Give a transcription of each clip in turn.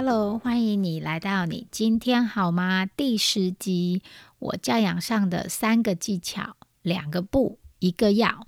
Hello，欢迎你来到你今天好吗？第十集，我教养上的三个技巧，两个不，一个要。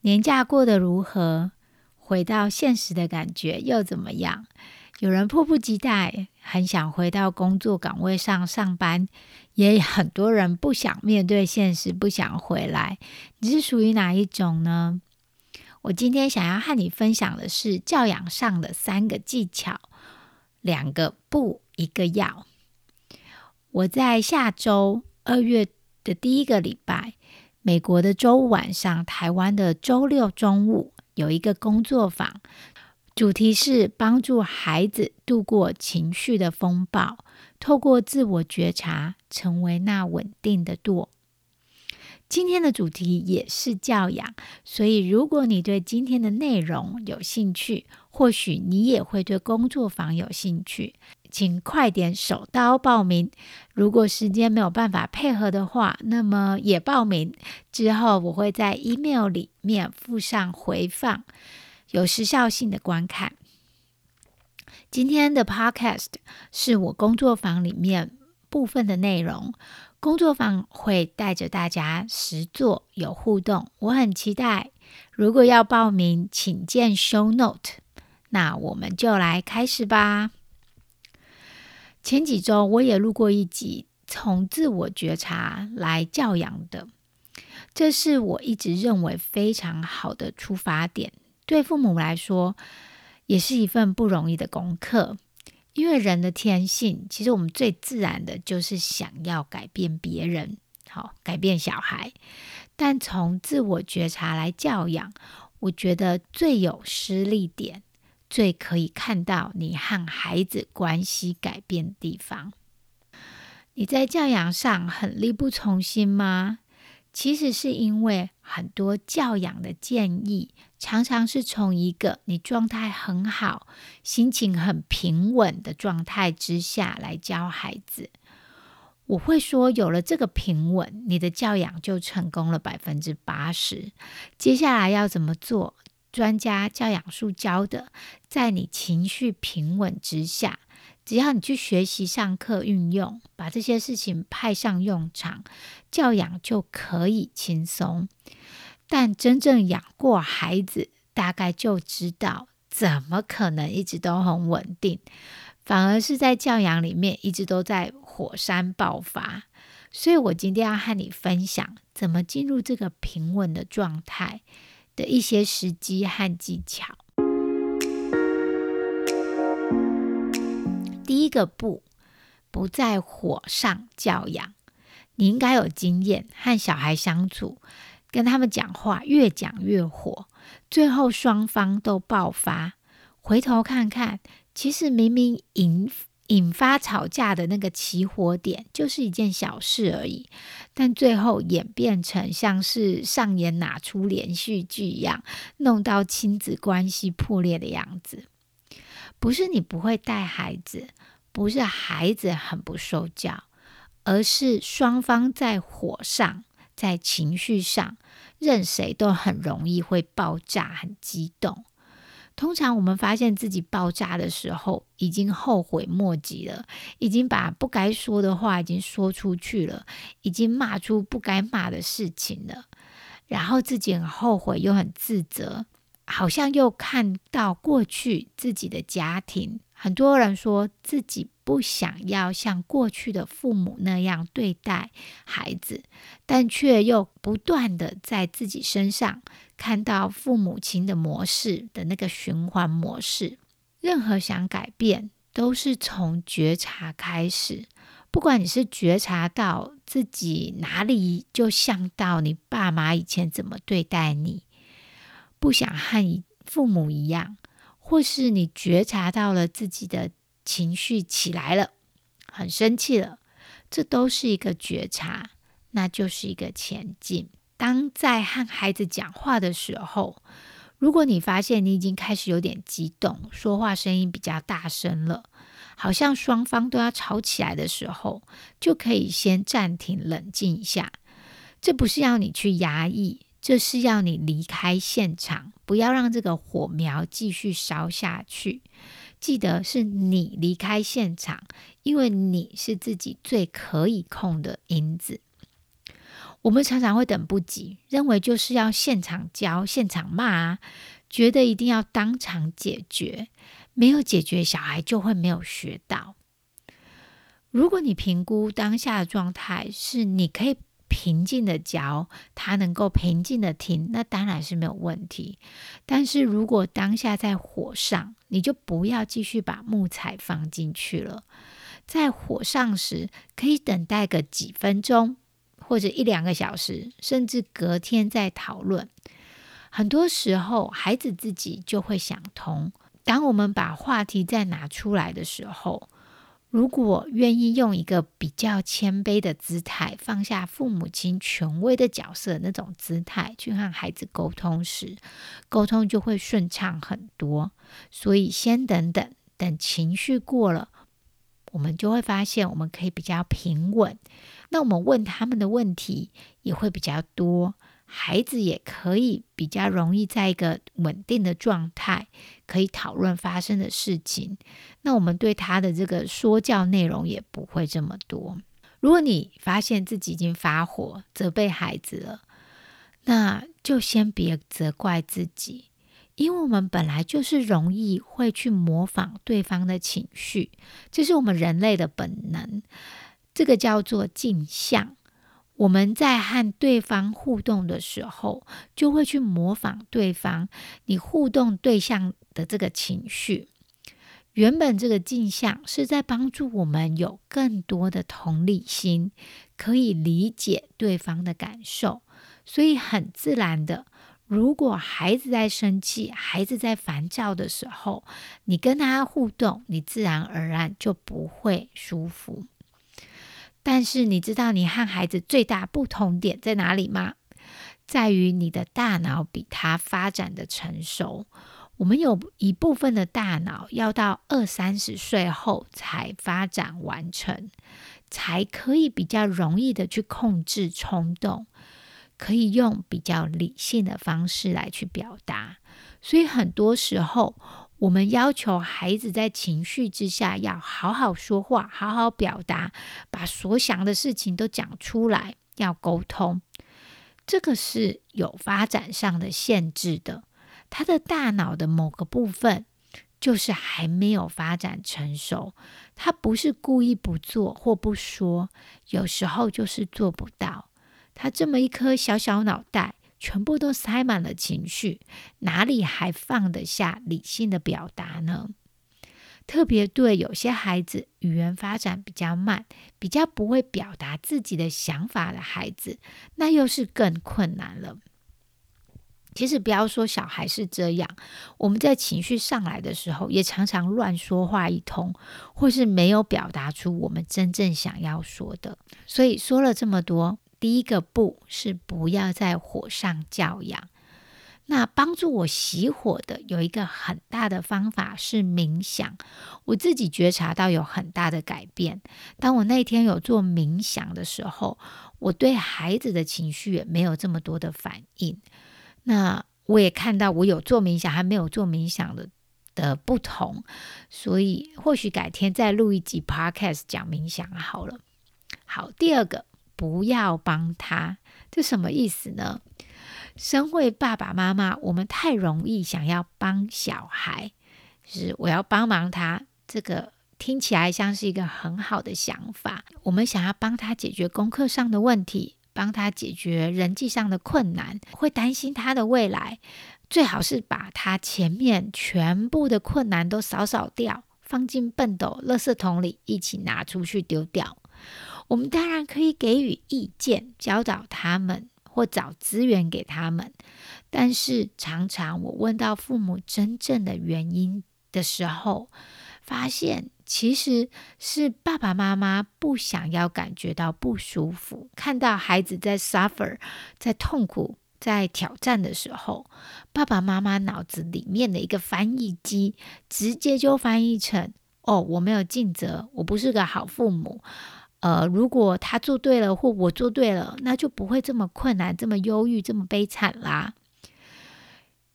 年假过得如何？回到现实的感觉又怎么样？有人迫不及待，很想回到工作岗位上上班，也很多人不想面对现实，不想回来。你是属于哪一种呢？我今天想要和你分享的是教养上的三个技巧，两个不，一个要。我在下周二月的第一个礼拜，美国的周五晚上，台湾的周六中午。有一个工作坊，主题是帮助孩子度过情绪的风暴，透过自我觉察，成为那稳定的舵。今天的主题也是教养，所以如果你对今天的内容有兴趣，或许你也会对工作坊有兴趣，请快点手刀报名。如果时间没有办法配合的话，那么也报名。之后我会在 email 里面附上回放，有时效性的观看。今天的 podcast 是我工作坊里面部分的内容。工作坊会带着大家实做有互动，我很期待。如果要报名，请见 show note。那我们就来开始吧。前几周我也录过一集，从自我觉察来教养的，这是我一直认为非常好的出发点。对父母来说，也是一份不容易的功课。因为人的天性，其实我们最自然的就是想要改变别人，好改变小孩。但从自我觉察来教养，我觉得最有施力点，最可以看到你和孩子关系改变的地方。你在教养上很力不从心吗？其实是因为很多教养的建议，常常是从一个你状态很好、心情很平稳的状态之下来教孩子。我会说，有了这个平稳，你的教养就成功了百分之八十。接下来要怎么做？专家教养术教的，在你情绪平稳之下。只要你去学习、上课、运用，把这些事情派上用场，教养就可以轻松。但真正养过孩子，大概就知道，怎么可能一直都很稳定？反而是在教养里面，一直都在火山爆发。所以我今天要和你分享，怎么进入这个平稳的状态的一些时机和技巧。第一个不，不在火上教养。你应该有经验，和小孩相处，跟他们讲话越讲越火，最后双方都爆发。回头看看，其实明明赢引发吵架的那个起火点，就是一件小事而已，但最后演变成像是上演哪出连续剧一样，弄到亲子关系破裂的样子。不是你不会带孩子。不是孩子很不受教，而是双方在火上，在情绪上，任谁都很容易会爆炸，很激动。通常我们发现自己爆炸的时候，已经后悔莫及了，已经把不该说的话已经说出去了，已经骂出不该骂的事情了，然后自己很后悔又很自责，好像又看到过去自己的家庭。很多人说自己不想要像过去的父母那样对待孩子，但却又不断的在自己身上看到父母亲的模式的那个循环模式。任何想改变，都是从觉察开始。不管你是觉察到自己哪里就像到你爸妈以前怎么对待你，不想和你父母一样。或是你觉察到了自己的情绪起来了，很生气了，这都是一个觉察，那就是一个前进。当在和孩子讲话的时候，如果你发现你已经开始有点激动，说话声音比较大声了，好像双方都要吵起来的时候，就可以先暂停，冷静一下。这不是要你去压抑，这是要你离开现场，不要让这个火苗继续烧下去。记得是你离开现场，因为你是自己最可以控的因子。我们常常会等不及，认为就是要现场教、现场骂，觉得一定要当场解决，没有解决，小孩就会没有学到。如果你评估当下的状态是你可以平静的嚼，他能够平静的听，那当然是没有问题。但是如果当下在火上，你就不要继续把木材放进去了。在火上时，可以等待个几分钟。或者一两个小时，甚至隔天再讨论。很多时候，孩子自己就会想通。当我们把话题再拿出来的时候，如果愿意用一个比较谦卑的姿态，放下父母亲权威的角色那种姿态去和孩子沟通时，沟通就会顺畅很多。所以，先等等，等情绪过了，我们就会发现，我们可以比较平稳。那我们问他们的问题也会比较多，孩子也可以比较容易在一个稳定的状态，可以讨论发生的事情。那我们对他的这个说教内容也不会这么多。如果你发现自己已经发火责备孩子了，那就先别责怪自己，因为我们本来就是容易会去模仿对方的情绪，这是我们人类的本能。这个叫做镜像。我们在和对方互动的时候，就会去模仿对方你互动对象的这个情绪。原本这个镜像是在帮助我们有更多的同理心，可以理解对方的感受。所以很自然的，如果孩子在生气、孩子在烦躁的时候，你跟他互动，你自然而然就不会舒服。但是你知道你和孩子最大不同点在哪里吗？在于你的大脑比他发展的成熟。我们有一部分的大脑要到二三十岁后才发展完成，才可以比较容易的去控制冲动，可以用比较理性的方式来去表达。所以很多时候。我们要求孩子在情绪之下要好好说话，好好表达，把所想的事情都讲出来，要沟通。这个是有发展上的限制的，他的大脑的某个部分就是还没有发展成熟。他不是故意不做或不说，有时候就是做不到。他这么一颗小小脑袋。全部都塞满了情绪，哪里还放得下理性的表达呢？特别对有些孩子语言发展比较慢、比较不会表达自己的想法的孩子，那又是更困难了。其实不要说小孩是这样，我们在情绪上来的时候，也常常乱说话一通，或是没有表达出我们真正想要说的。所以说了这么多。第一个不是不要在火上教养。那帮助我熄火的有一个很大的方法是冥想。我自己觉察到有很大的改变。当我那天有做冥想的时候，我对孩子的情绪也没有这么多的反应。那我也看到我有做冥想还没有做冥想的的不同。所以或许改天再录一集 Podcast 讲冥想好了。好，第二个。不要帮他，这什么意思呢？身为爸爸妈妈，我们太容易想要帮小孩，就是我要帮忙他，这个听起来像是一个很好的想法。我们想要帮他解决功课上的问题，帮他解决人际上的困难，会担心他的未来，最好是把他前面全部的困难都扫扫掉，放进笨斗、垃圾桶里，一起拿出去丢掉。我们当然可以给予意见，教导他们或找资源给他们，但是常常我问到父母真正的原因的时候，发现其实是爸爸妈妈不想要感觉到不舒服，看到孩子在 suffer，在痛苦、在挑战的时候，爸爸妈妈脑子里面的一个翻译机，直接就翻译成：哦，我没有尽责，我不是个好父母。呃，如果他做对了，或我做对了，那就不会这么困难、这么忧郁、这么悲惨啦。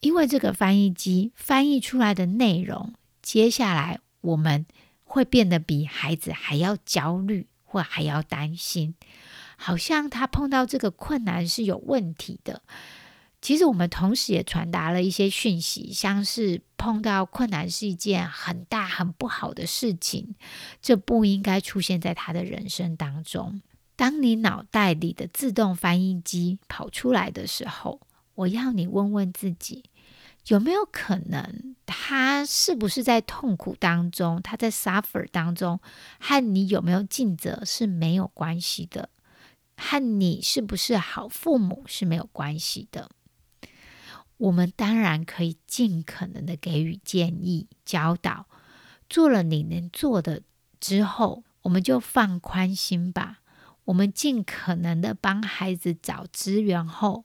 因为这个翻译机翻译出来的内容，接下来我们。会变得比孩子还要焦虑，或还要担心，好像他碰到这个困难是有问题的。其实我们同时也传达了一些讯息，像是碰到困难是一件很大很不好的事情，这不应该出现在他的人生当中。当你脑袋里的自动翻译机跑出来的时候，我要你问问自己。有没有可能，他是不是在痛苦当中，他在 suffer 当中，和你有没有尽责是没有关系的，和你是不是好父母是没有关系的。我们当然可以尽可能的给予建议、教导，做了你能做的之后，我们就放宽心吧。我们尽可能的帮孩子找资源后。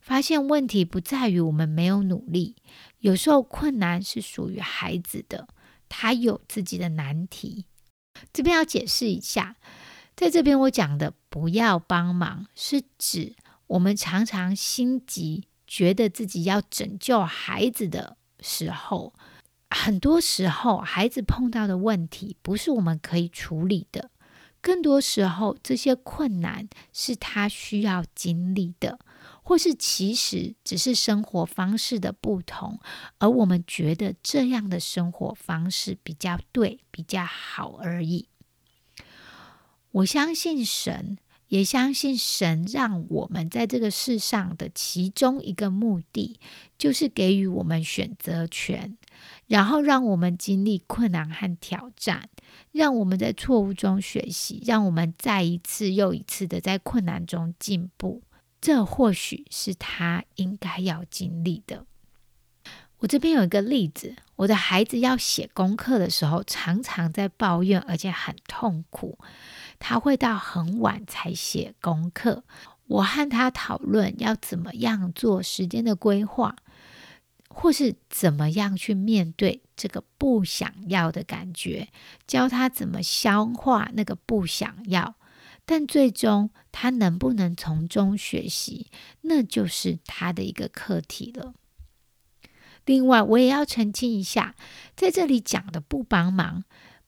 发现问题不在于我们没有努力，有时候困难是属于孩子的，他有自己的难题。这边要解释一下，在这边我讲的不要帮忙，是指我们常常心急，觉得自己要拯救孩子的时候，很多时候孩子碰到的问题不是我们可以处理的，更多时候这些困难是他需要经历的。或是其实只是生活方式的不同，而我们觉得这样的生活方式比较对、比较好而已。我相信神，也相信神让我们在这个世上的其中一个目的，就是给予我们选择权，然后让我们经历困难和挑战，让我们在错误中学习，让我们再一次又一次的在困难中进步。这或许是他应该要经历的。我这边有一个例子，我的孩子要写功课的时候，常常在抱怨，而且很痛苦。他会到很晚才写功课。我和他讨论要怎么样做时间的规划，或是怎么样去面对这个不想要的感觉，教他怎么消化那个不想要。但最终他能不能从中学习，那就是他的一个课题了。另外，我也要澄清一下，在这里讲的不帮忙，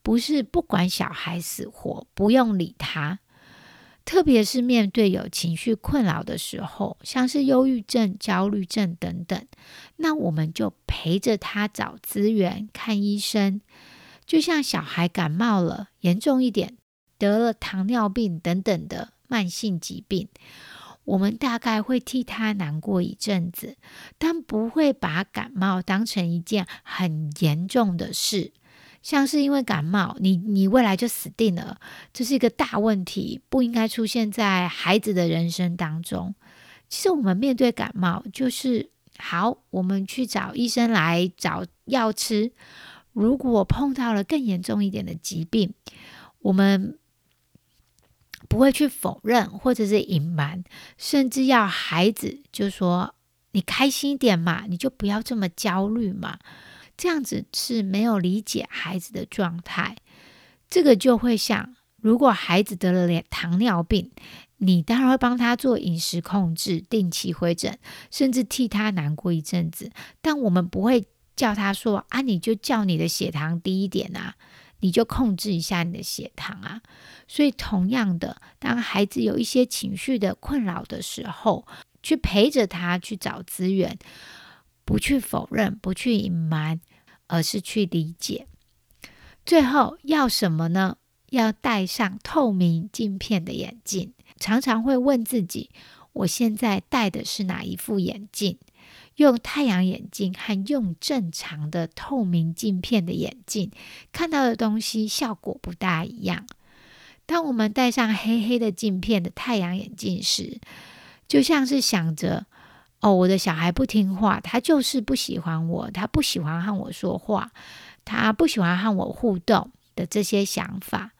不是不管小孩死活，不用理他。特别是面对有情绪困扰的时候，像是忧郁症、焦虑症等等，那我们就陪着他找资源、看医生。就像小孩感冒了，严重一点。得了糖尿病等等的慢性疾病，我们大概会替他难过一阵子，但不会把感冒当成一件很严重的事。像是因为感冒，你你未来就死定了，这是一个大问题，不应该出现在孩子的人生当中。其实我们面对感冒，就是好，我们去找医生来找药吃。如果碰到了更严重一点的疾病，我们。不会去否认或者是隐瞒，甚至要孩子就说：“你开心一点嘛，你就不要这么焦虑嘛。”这样子是没有理解孩子的状态。这个就会像，如果孩子得了糖尿病，你当然会帮他做饮食控制，定期回诊，甚至替他难过一阵子。但我们不会叫他说：“啊，你就叫你的血糖低一点啊。”你就控制一下你的血糖啊！所以，同样的，当孩子有一些情绪的困扰的时候，去陪着他去找资源，不去否认，不去隐瞒，而是去理解。最后要什么呢？要戴上透明镜片的眼镜。常常会问自己：我现在戴的是哪一副眼镜？用太阳眼镜和用正常的透明镜片的眼镜看到的东西效果不大一样。当我们戴上黑黑的镜片的太阳眼镜时，就像是想着：“哦，我的小孩不听话，他就是不喜欢我，他不喜欢和我说话，他不喜欢和我互动，的这些想法，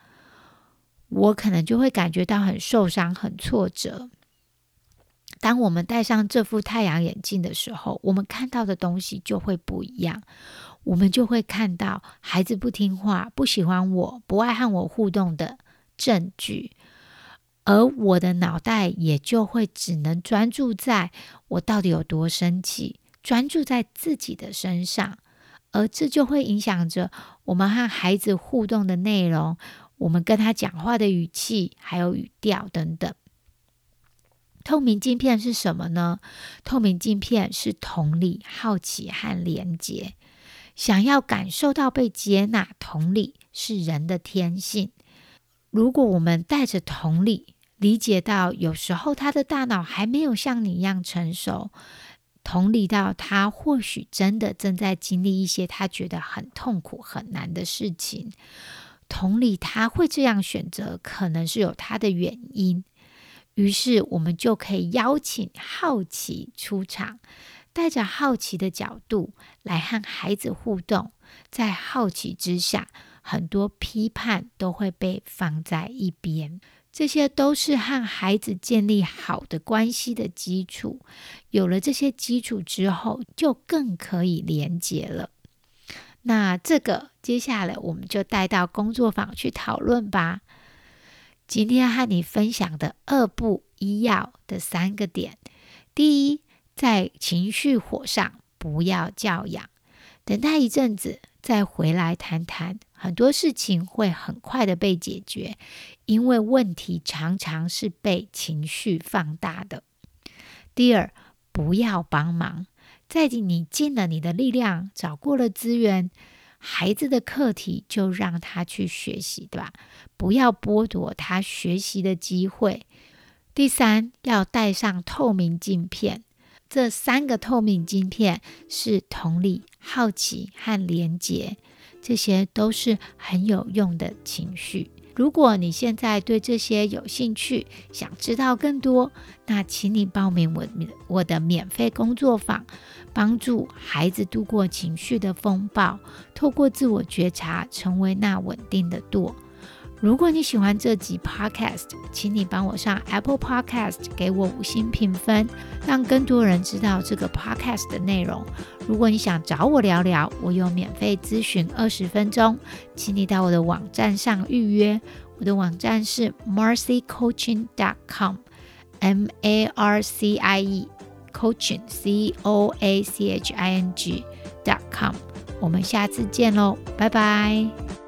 我可能就会感觉到很受伤、很挫折。当我们戴上这副太阳眼镜的时候，我们看到的东西就会不一样。我们就会看到孩子不听话、不喜欢我、不爱和我互动的证据，而我的脑袋也就会只能专注在我到底有多生气，专注在自己的身上，而这就会影响着我们和孩子互动的内容，我们跟他讲话的语气，还有语调等等。透明镜片是什么呢？透明镜片是同理、好奇和连接。想要感受到被接纳，同理是人的天性。如果我们带着同理，理解到有时候他的大脑还没有像你一样成熟，同理到他或许真的正在经历一些他觉得很痛苦、很难的事情，同理他会这样选择，可能是有他的原因。于是我们就可以邀请好奇出场。带着好奇的角度来和孩子互动，在好奇之下，很多批判都会被放在一边。这些都是和孩子建立好的关系的基础。有了这些基础之后，就更可以连接了。那这个接下来我们就带到工作坊去讨论吧。今天和你分享的二步一要的三个点，第一。在情绪火上不要教养，等待一阵子再回来谈谈，很多事情会很快的被解决，因为问题常常是被情绪放大的。第二，不要帮忙，在你尽了你的力量，找过了资源，孩子的课题就让他去学习，对吧？不要剥夺他学习的机会。第三，要戴上透明镜片。这三个透明镜片是同理、好奇和连结，这些都是很有用的情绪。如果你现在对这些有兴趣，想知道更多，那请你报名我我的免费工作坊，帮助孩子度过情绪的风暴，透过自我觉察，成为那稳定的舵。如果你喜欢这集 Podcast，请你帮我上 Apple Podcast 给我五星评分，让更多人知道这个 Podcast 的内容。如果你想找我聊聊，我有免费咨询二十分钟，请你到我的网站上预约。我的网站是 marcycoaching.com，M A R C I E Coaching C O A C H I N G.com。我们下次见喽，拜拜。